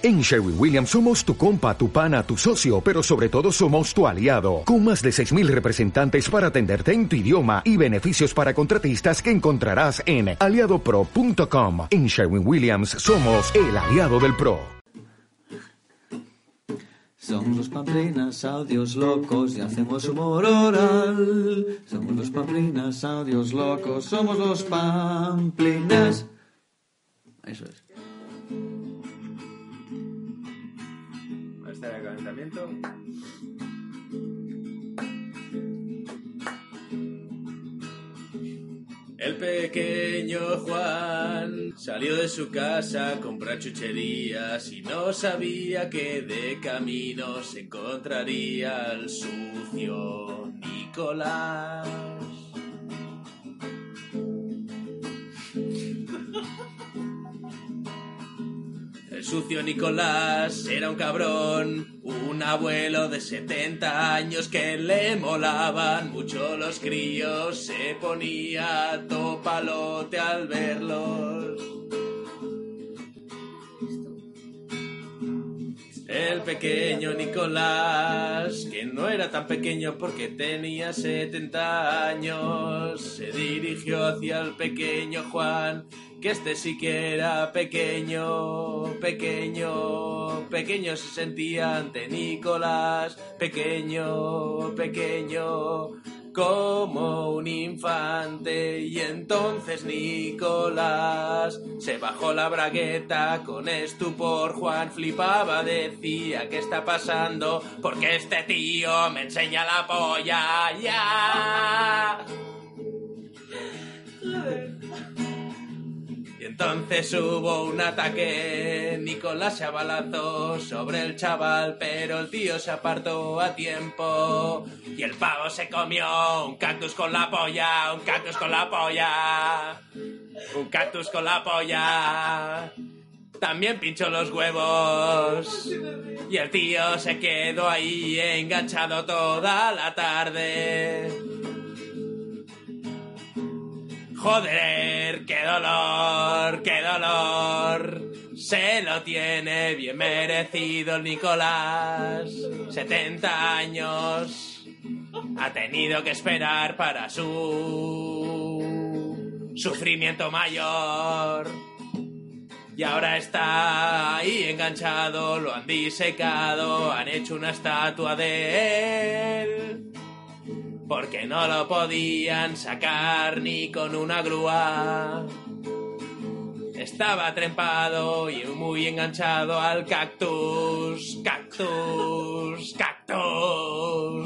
En Sherwin Williams somos tu compa, tu pana, tu socio, pero sobre todo somos tu aliado, con más de 6.000 representantes para atenderte en tu idioma y beneficios para contratistas que encontrarás en aliadopro.com. En Sherwin Williams somos el aliado del PRO. Somos los pamplinas, audios locos y hacemos humor oral. Somos los pamplinas, audios locos, somos los pamplinas. Eso es. El. El pequeño Juan salió de su casa a comprar chucherías y no sabía que de camino se encontraría al sucio Nicolás. Sucio Nicolás era un cabrón, un abuelo de 70 años que le molaban mucho los críos, se ponía topalote al verlos. El pequeño Nicolás, que no era tan pequeño porque tenía 70 años, se dirigió hacia el pequeño Juan, que este sí que era pequeño, pequeño, pequeño se sentía ante Nicolás, pequeño, pequeño, como un infante. Y entonces Nicolás se bajó la bragueta con estupor. Juan flipaba decía ¿qué está pasando? porque este tío me enseña la polla ya entonces hubo un ataque, Nicolás se abalanzó sobre el chaval, pero el tío se apartó a tiempo. Y el pavo se comió un cactus con la polla, un cactus con la polla, un cactus con la polla. También pinchó los huevos. Y el tío se quedó ahí enganchado toda la tarde. Qué dolor, qué dolor. Se lo tiene bien merecido el Nicolás. 70 años. Ha tenido que esperar para su sufrimiento mayor. Y ahora está ahí enganchado, lo han disecado, han hecho una estatua de él porque no lo podían sacar ni con una grúa. Estaba trempado y muy enganchado al cactus, cactus, cactus.